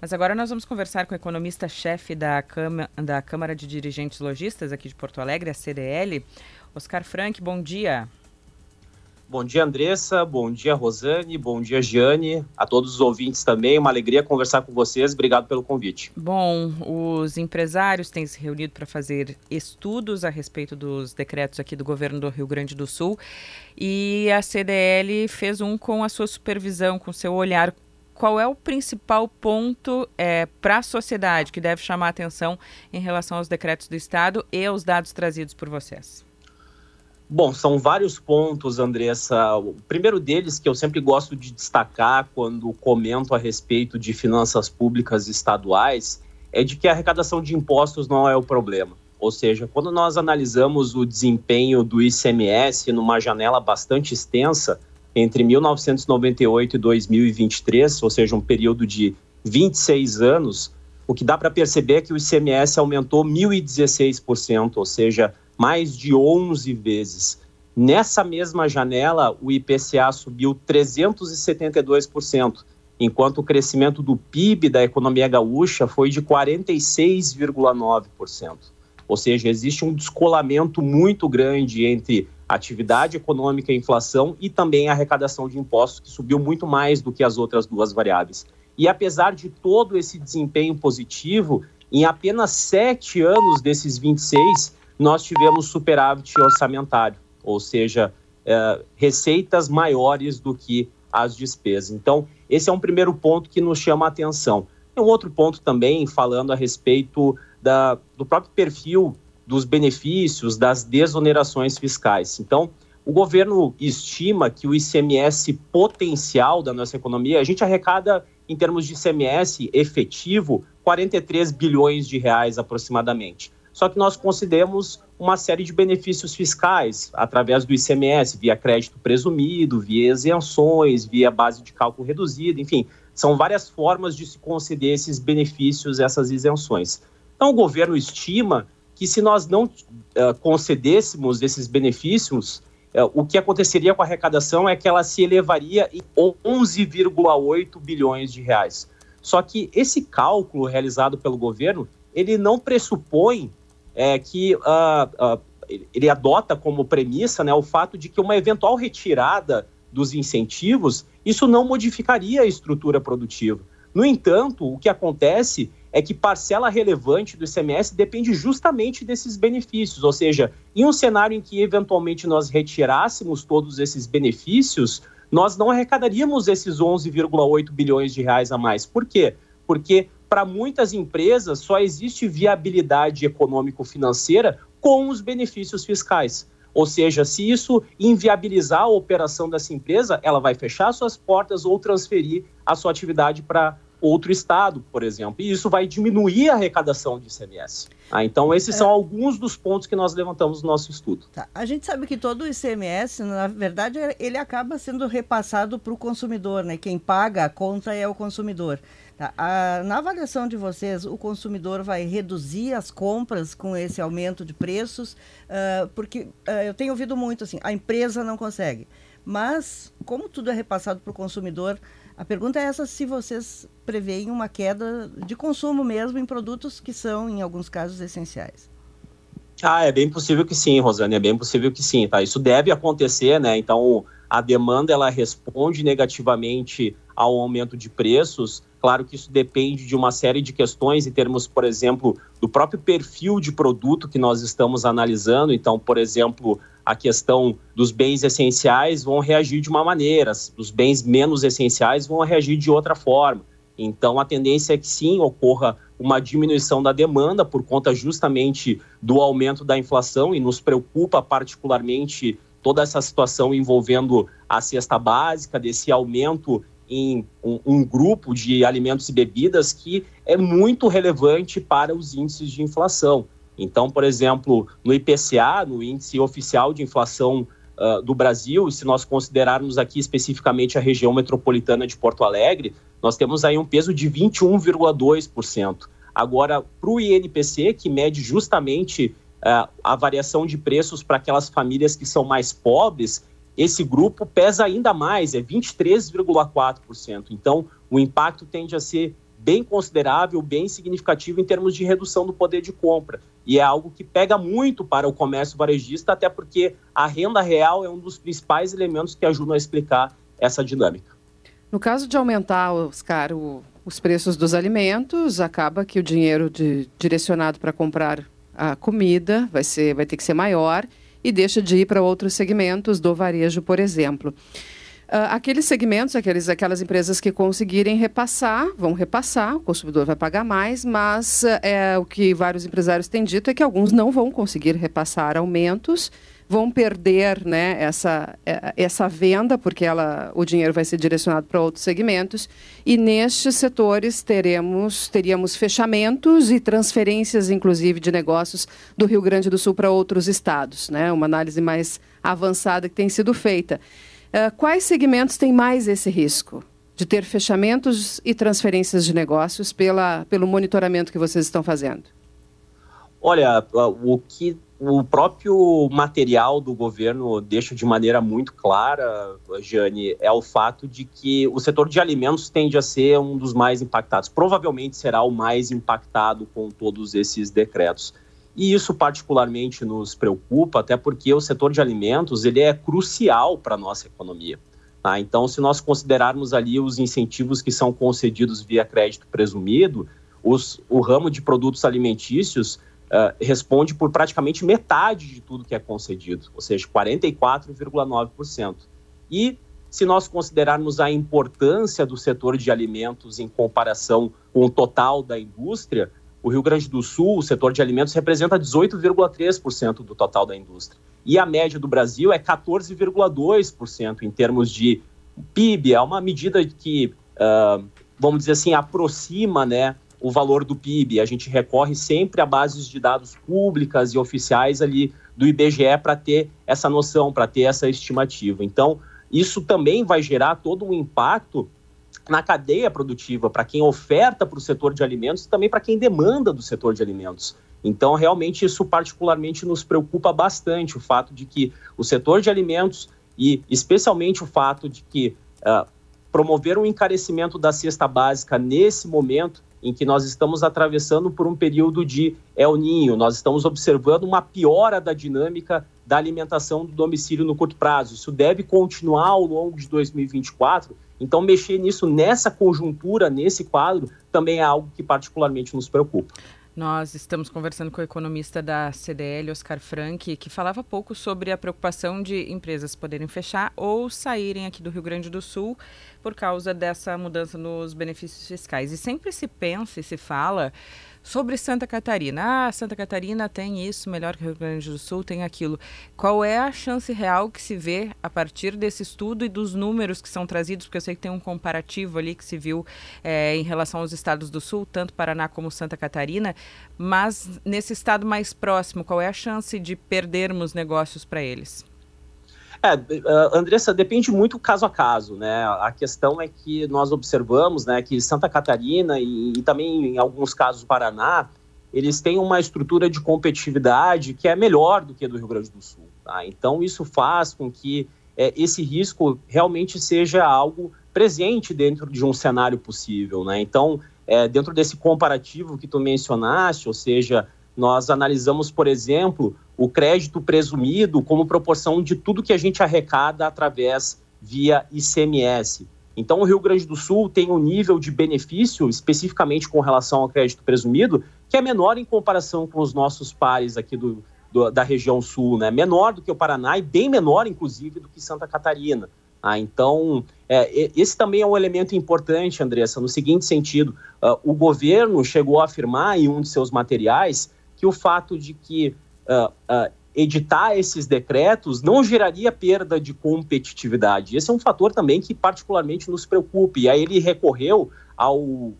Mas agora nós vamos conversar com o economista-chefe da, da Câmara de Dirigentes Logistas aqui de Porto Alegre, a CDL, Oscar Frank. Bom dia. Bom dia, Andressa. Bom dia, Rosane. Bom dia, Giane. A todos os ouvintes também. Uma alegria conversar com vocês. Obrigado pelo convite. Bom, os empresários têm se reunido para fazer estudos a respeito dos decretos aqui do governo do Rio Grande do Sul e a CDL fez um com a sua supervisão, com seu olhar. Qual é o principal ponto é, para a sociedade que deve chamar a atenção em relação aos decretos do Estado e aos dados trazidos por vocês? Bom, são vários pontos, Andressa. O primeiro deles, que eu sempre gosto de destacar quando comento a respeito de finanças públicas estaduais, é de que a arrecadação de impostos não é o problema. Ou seja, quando nós analisamos o desempenho do ICMS numa janela bastante extensa, entre 1998 e 2023, ou seja, um período de 26 anos, o que dá para perceber é que o ICMS aumentou 1.016%, ou seja, mais de 11 vezes. Nessa mesma janela, o IPCA subiu 372%, enquanto o crescimento do PIB da economia gaúcha foi de 46,9%. Ou seja, existe um descolamento muito grande entre atividade econômica inflação e também a arrecadação de impostos, que subiu muito mais do que as outras duas variáveis. E apesar de todo esse desempenho positivo, em apenas sete anos desses 26, nós tivemos superávit orçamentário, ou seja, é, receitas maiores do que as despesas. Então, esse é um primeiro ponto que nos chama a atenção. Tem um outro ponto também, falando a respeito da, do próprio perfil dos benefícios, das desonerações fiscais. Então, o governo estima que o ICMS potencial da nossa economia, a gente arrecada, em termos de ICMS efetivo, 43 bilhões de reais aproximadamente. Só que nós concedemos uma série de benefícios fiscais através do ICMS, via crédito presumido, via isenções, via base de cálculo reduzida, enfim, são várias formas de se conceder esses benefícios, essas isenções. Então, o governo estima que se nós não uh, concedêssemos esses benefícios, uh, o que aconteceria com a arrecadação é que ela se elevaria em 11,8 bilhões de reais. Só que esse cálculo realizado pelo governo, ele não pressupõe é, que uh, ele adota como premissa né, o fato de que uma eventual retirada dos incentivos, isso não modificaria a estrutura produtiva. No entanto, o que acontece é que parcela relevante do ICMS depende justamente desses benefícios, ou seja, em um cenário em que eventualmente nós retirássemos todos esses benefícios, nós não arrecadaríamos esses 11,8 bilhões de reais a mais. Por quê? Porque para muitas empresas só existe viabilidade econômico-financeira com os benefícios fiscais. Ou seja, se isso inviabilizar a operação dessa empresa, ela vai fechar suas portas ou transferir a sua atividade para outro estado, por exemplo. E isso vai diminuir a arrecadação de ICMS. Ah, então, esses é. são alguns dos pontos que nós levantamos no nosso estudo. Tá. A gente sabe que todo o ICMS, na verdade, ele acaba sendo repassado para o consumidor, né? Quem paga a conta é o consumidor. Tá. A, na avaliação de vocês, o consumidor vai reduzir as compras com esse aumento de preços? Uh, porque uh, eu tenho ouvido muito assim, a empresa não consegue. Mas, como tudo é repassado para o consumidor, a pergunta é essa se vocês preveem uma queda de consumo mesmo em produtos que são, em alguns casos, essenciais. Ah, é bem possível que sim, Rosane, é bem possível que sim, tá? Isso deve acontecer, né? Então, a demanda, ela responde negativamente ao aumento de preços, Claro que isso depende de uma série de questões em termos, por exemplo, do próprio perfil de produto que nós estamos analisando. Então, por exemplo, a questão dos bens essenciais vão reagir de uma maneira, os bens menos essenciais vão reagir de outra forma. Então, a tendência é que sim ocorra uma diminuição da demanda por conta justamente do aumento da inflação e nos preocupa particularmente toda essa situação envolvendo a cesta básica, desse aumento em um, um, grupo de alimentos e bebidas que é muito relevante para os índices de inflação. Então, por exemplo, no IPCA, no Índice Oficial de Inflação uh, do Brasil, se nós considerarmos aqui especificamente a região metropolitana de Porto Alegre, nós temos aí um peso de 21,2%. Agora, para o INPC, que mede justamente uh, a variação de preços para aquelas famílias que são mais pobres, esse grupo pesa ainda mais, é 23,4%. Então, o impacto tende a ser bem considerável, bem significativo em termos de redução do poder de compra. E é algo que pega muito para o comércio varejista, até porque a renda real é um dos principais elementos que ajudam a explicar essa dinâmica. No caso de aumentar, Oscar, o, os preços dos alimentos, acaba que o dinheiro de, direcionado para comprar a comida vai, ser, vai ter que ser maior e deixa de ir para outros segmentos do varejo, por exemplo. Uh, aqueles segmentos, aqueles, aquelas empresas que conseguirem repassar, vão repassar, o consumidor vai pagar mais, mas uh, é, o que vários empresários têm dito é que alguns não vão conseguir repassar aumentos, vão perder né, essa, é, essa venda, porque ela, o dinheiro vai ser direcionado para outros segmentos, e nestes setores teremos, teríamos fechamentos e transferências, inclusive, de negócios do Rio Grande do Sul para outros estados, né, uma análise mais avançada que tem sido feita. Uh, quais segmentos têm mais esse risco de ter fechamentos e transferências de negócios pela, pelo monitoramento que vocês estão fazendo? Olha, o que o próprio material do governo deixa de maneira muito clara, Jane, é o fato de que o setor de alimentos tende a ser um dos mais impactados. Provavelmente será o mais impactado com todos esses decretos. E isso particularmente nos preocupa, até porque o setor de alimentos ele é crucial para a nossa economia. Tá? Então, se nós considerarmos ali os incentivos que são concedidos via crédito presumido, os, o ramo de produtos alimentícios uh, responde por praticamente metade de tudo que é concedido, ou seja, 44,9%. E se nós considerarmos a importância do setor de alimentos em comparação com o total da indústria, o Rio Grande do Sul, o setor de alimentos, representa 18,3% do total da indústria. E a média do Brasil é 14,2% em termos de PIB. É uma medida que, uh, vamos dizer assim, aproxima né, o valor do PIB. A gente recorre sempre a bases de dados públicas e oficiais ali do IBGE para ter essa noção, para ter essa estimativa. Então, isso também vai gerar todo um impacto na cadeia produtiva, para quem oferta para o setor de alimentos e também para quem demanda do setor de alimentos. Então, realmente, isso particularmente nos preocupa bastante, o fato de que o setor de alimentos e especialmente o fato de que uh, promover um encarecimento da cesta básica nesse momento em que nós estamos atravessando por um período de El Ninho, nós estamos observando uma piora da dinâmica da alimentação do domicílio no curto prazo. Isso deve continuar ao longo de 2024 então, mexer nisso nessa conjuntura, nesse quadro, também é algo que particularmente nos preocupa. Nós estamos conversando com o economista da CDL, Oscar Frank, que falava pouco sobre a preocupação de empresas poderem fechar ou saírem aqui do Rio Grande do Sul por causa dessa mudança nos benefícios fiscais. E sempre se pensa e se fala Sobre Santa Catarina, ah, Santa Catarina tem isso, melhor que o Rio Grande do Sul tem aquilo. Qual é a chance real que se vê a partir desse estudo e dos números que são trazidos? Porque eu sei que tem um comparativo ali que se viu é, em relação aos estados do Sul, tanto Paraná como Santa Catarina, mas nesse estado mais próximo, qual é a chance de perdermos negócios para eles? É, uh, Andressa, depende muito caso a caso, né? A questão é que nós observamos, né, que Santa Catarina e, e também em alguns casos Paraná, eles têm uma estrutura de competitividade que é melhor do que a do Rio Grande do Sul. Tá? Então, isso faz com que é, esse risco realmente seja algo presente dentro de um cenário possível. Né? Então, é, dentro desse comparativo que tu mencionaste, ou seja, nós analisamos, por exemplo, o crédito presumido como proporção de tudo que a gente arrecada através via ICMS. Então, o Rio Grande do Sul tem um nível de benefício, especificamente com relação ao crédito presumido, que é menor em comparação com os nossos pares aqui do, do, da região sul, né? Menor do que o Paraná e bem menor, inclusive, do que Santa Catarina. Ah, então, é, esse também é um elemento importante, Andressa, no seguinte sentido: uh, o governo chegou a afirmar em um de seus materiais que o fato de que uh, uh, editar esses decretos não geraria perda de competitividade. Esse é um fator também que particularmente nos preocupa. E aí ele recorreu ao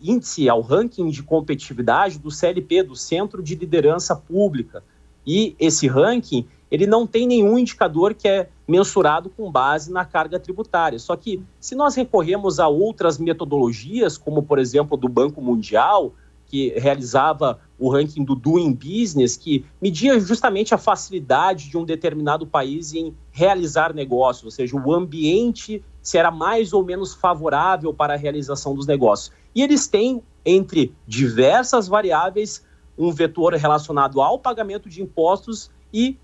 índice, ao ranking de competitividade do CLP, do Centro de Liderança Pública. E esse ranking, ele não tem nenhum indicador que é mensurado com base na carga tributária. Só que se nós recorremos a outras metodologias, como por exemplo do Banco Mundial, que realizava o ranking do Doing Business, que media justamente a facilidade de um determinado país em realizar negócios, ou seja, o ambiente se era mais ou menos favorável para a realização dos negócios. E eles têm, entre diversas variáveis, um vetor relacionado ao pagamento de impostos e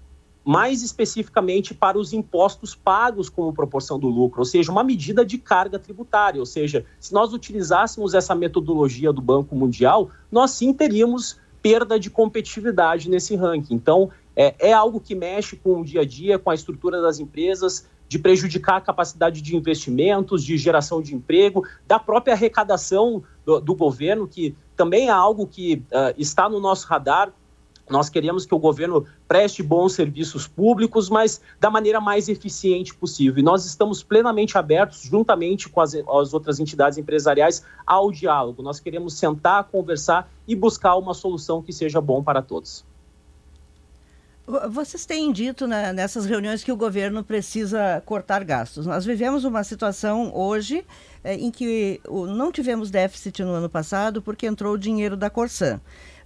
mais especificamente para os impostos pagos como proporção do lucro, ou seja, uma medida de carga tributária. Ou seja, se nós utilizássemos essa metodologia do Banco Mundial, nós sim teríamos perda de competitividade nesse ranking. Então, é, é algo que mexe com o dia a dia, com a estrutura das empresas, de prejudicar a capacidade de investimentos, de geração de emprego, da própria arrecadação do, do governo, que também é algo que uh, está no nosso radar nós queremos que o governo preste bons serviços públicos, mas da maneira mais eficiente possível. E nós estamos plenamente abertos, juntamente com as, as outras entidades empresariais, ao diálogo. Nós queremos sentar, conversar e buscar uma solução que seja bom para todos. Vocês têm dito né, nessas reuniões que o governo precisa cortar gastos. Nós vivemos uma situação hoje é, em que não tivemos déficit no ano passado porque entrou o dinheiro da Corsan.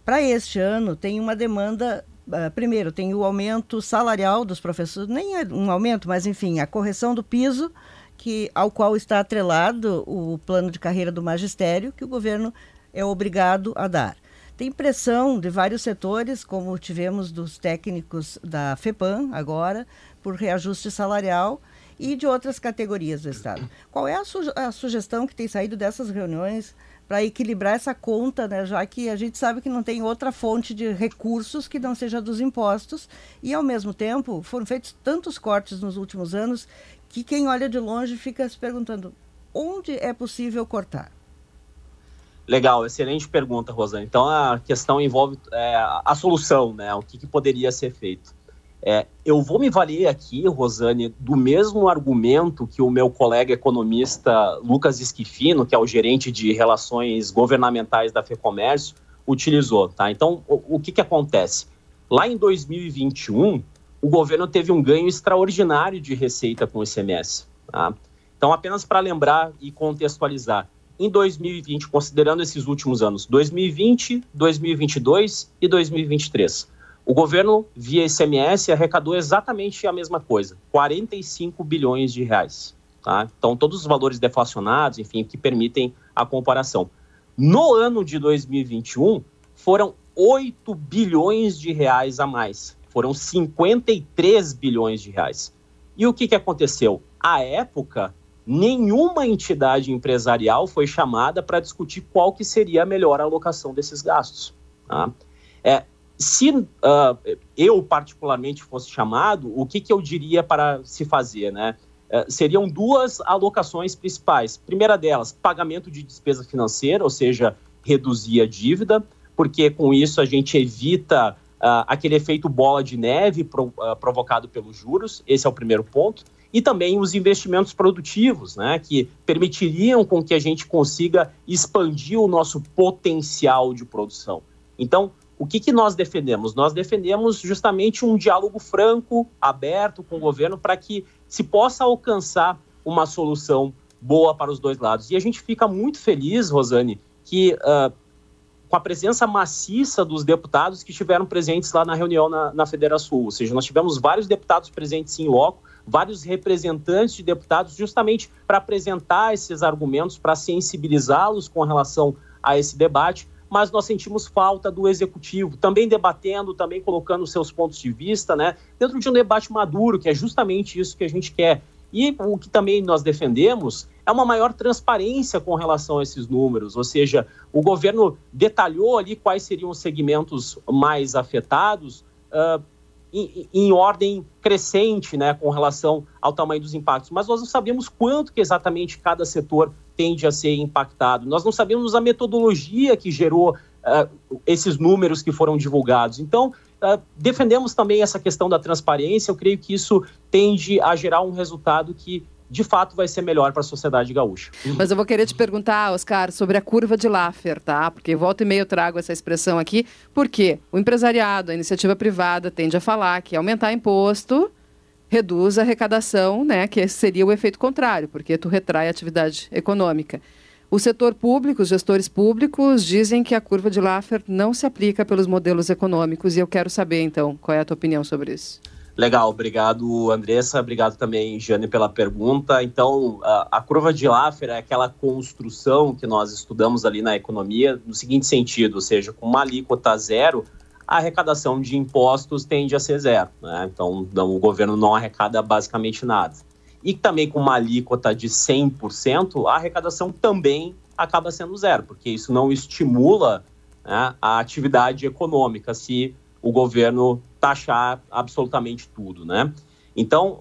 Para este ano, tem uma demanda. Uh, primeiro, tem o aumento salarial dos professores, nem é um aumento, mas enfim, a correção do piso, que, ao qual está atrelado o plano de carreira do magistério, que o governo é obrigado a dar. Tem pressão de vários setores, como tivemos dos técnicos da FEPAM agora, por reajuste salarial e de outras categorias do Estado. Qual é a, su a sugestão que tem saído dessas reuniões para equilibrar essa conta, né, já que a gente sabe que não tem outra fonte de recursos que não seja dos impostos, e ao mesmo tempo foram feitos tantos cortes nos últimos anos que quem olha de longe fica se perguntando onde é possível cortar. Legal, excelente pergunta, Rosana. Então a questão envolve é, a solução, né? O que, que poderia ser feito. É, eu vou me valer aqui, Rosane, do mesmo argumento que o meu colega economista Lucas Esquifino, que é o gerente de relações governamentais da FEComércio, utilizou. Tá? Então, o, o que, que acontece? Lá em 2021, o governo teve um ganho extraordinário de receita com o ICMS. Tá? Então, apenas para lembrar e contextualizar, em 2020, considerando esses últimos anos, 2020, 2022 e 2023, o governo, via ICMS, arrecadou exatamente a mesma coisa, 45 bilhões de reais. Tá? Então, todos os valores deflacionados, enfim, que permitem a comparação. No ano de 2021, foram 8 bilhões de reais a mais. Foram 53 bilhões de reais. E o que, que aconteceu? À época, nenhuma entidade empresarial foi chamada para discutir qual que seria a melhor alocação desses gastos. Tá? É, se uh, eu particularmente fosse chamado, o que, que eu diria para se fazer, né? Uh, seriam duas alocações principais. Primeira delas, pagamento de despesa financeira, ou seja, reduzir a dívida, porque com isso a gente evita uh, aquele efeito bola de neve pro, provocado pelos juros. Esse é o primeiro ponto. E também os investimentos produtivos, né, que permitiriam com que a gente consiga expandir o nosso potencial de produção. Então, o que, que nós defendemos? Nós defendemos justamente um diálogo franco, aberto com o governo, para que se possa alcançar uma solução boa para os dois lados. E a gente fica muito feliz, Rosane, que uh, com a presença maciça dos deputados que estiveram presentes lá na reunião na, na Federação Ou seja, nós tivemos vários deputados presentes em loco, vários representantes de deputados, justamente para apresentar esses argumentos, para sensibilizá-los com relação a esse debate mas nós sentimos falta do executivo, também debatendo, também colocando seus pontos de vista, né, dentro de um debate maduro, que é justamente isso que a gente quer. E o que também nós defendemos é uma maior transparência com relação a esses números, ou seja, o governo detalhou ali quais seriam os segmentos mais afetados uh, em, em, ordem crescente, né, com relação ao tamanho dos impactos, mas nós não sabemos quanto que exatamente cada setor tende a ser impactado. Nós não sabemos a metodologia que gerou uh, esses números que foram divulgados. Então, uh, defendemos também essa questão da transparência. Eu creio que isso tende a gerar um resultado que de fato vai ser melhor para a sociedade gaúcha. Mas eu vou querer te perguntar, Oscar, sobre a curva de Laffer, tá? Porque volta e meia eu trago essa expressão aqui, porque o empresariado, a iniciativa privada tende a falar que aumentar imposto reduz a arrecadação, né, que seria o efeito contrário, porque tu retrai a atividade econômica. O setor público, os gestores públicos dizem que a curva de Laffer não se aplica pelos modelos econômicos e eu quero saber então qual é a tua opinião sobre isso. Legal, obrigado Andressa, obrigado também Jane pela pergunta. Então, a, a, curva de Laffer é aquela construção que nós estudamos ali na economia no seguinte sentido, ou seja, com uma alíquota zero, a arrecadação de impostos tende a ser zero. Né? Então, o governo não arrecada basicamente nada. E também com uma alíquota de 100%, a arrecadação também acaba sendo zero, porque isso não estimula né, a atividade econômica se o governo taxar absolutamente tudo, né? Então,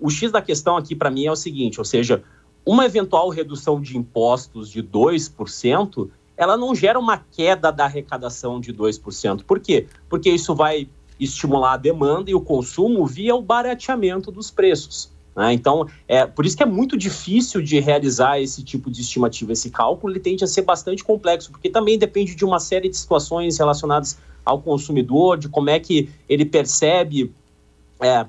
o X da questão aqui para mim é o seguinte, ou seja, uma eventual redução de impostos de 2%, ela não gera uma queda da arrecadação de 2%. Por quê? Porque isso vai estimular a demanda e o consumo via o barateamento dos preços. Né? Então, é por isso que é muito difícil de realizar esse tipo de estimativa. Esse cálculo ele tende a ser bastante complexo, porque também depende de uma série de situações relacionadas ao consumidor, de como é que ele percebe, é,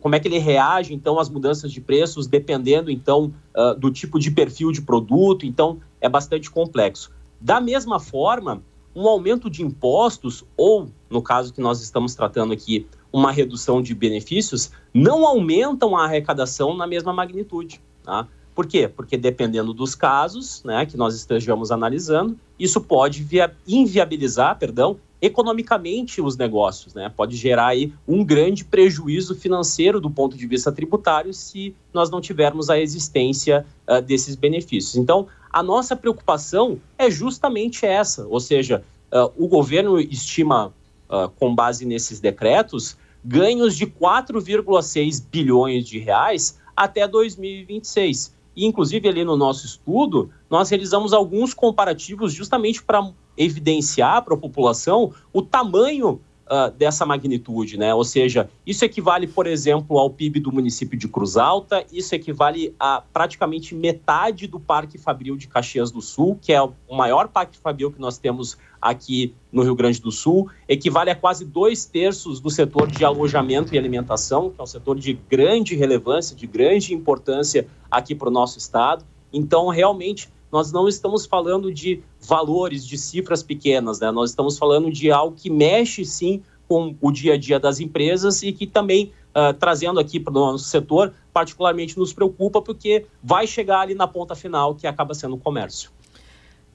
como é que ele reage, então, às mudanças de preços, dependendo, então, uh, do tipo de perfil de produto. Então, é bastante complexo. Da mesma forma, um aumento de impostos, ou, no caso que nós estamos tratando aqui, uma redução de benefícios, não aumentam a arrecadação na mesma magnitude. Tá? Por quê? Porque dependendo dos casos né, que nós estejamos analisando, isso pode via, inviabilizar, perdão, economicamente os negócios, né? Pode gerar aí um grande prejuízo financeiro do ponto de vista tributário se nós não tivermos a existência uh, desses benefícios. Então, a nossa preocupação é justamente essa, ou seja, uh, o governo estima, uh, com base nesses decretos, ganhos de 4,6 bilhões de reais até 2026. E, inclusive, ali no nosso estudo, nós realizamos alguns comparativos justamente para evidenciar para a população o tamanho uh, dessa magnitude, né? Ou seja, isso equivale, por exemplo, ao PIB do município de Cruz Alta, isso equivale a praticamente metade do Parque Fabril de Caxias do Sul, que é o maior parque fabril que nós temos aqui no Rio Grande do Sul, equivale a quase dois terços do setor de alojamento e alimentação, que é um setor de grande relevância, de grande importância aqui para o nosso estado. Então, realmente, nós não estamos falando de valores, de cifras pequenas, né? Nós estamos falando de algo que mexe sim com o dia a dia das empresas e que também, uh, trazendo aqui para o nosso setor, particularmente nos preocupa, porque vai chegar ali na ponta final, que acaba sendo o comércio.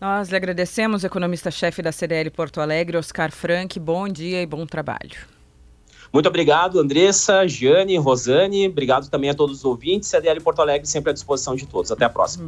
Nós lhe agradecemos, economista-chefe da CDL Porto Alegre, Oscar Frank. Bom dia e bom trabalho. Muito obrigado, Andressa, Giane, Rosane. Obrigado também a todos os ouvintes. CDL Porto Alegre sempre à disposição de todos. Até a próxima.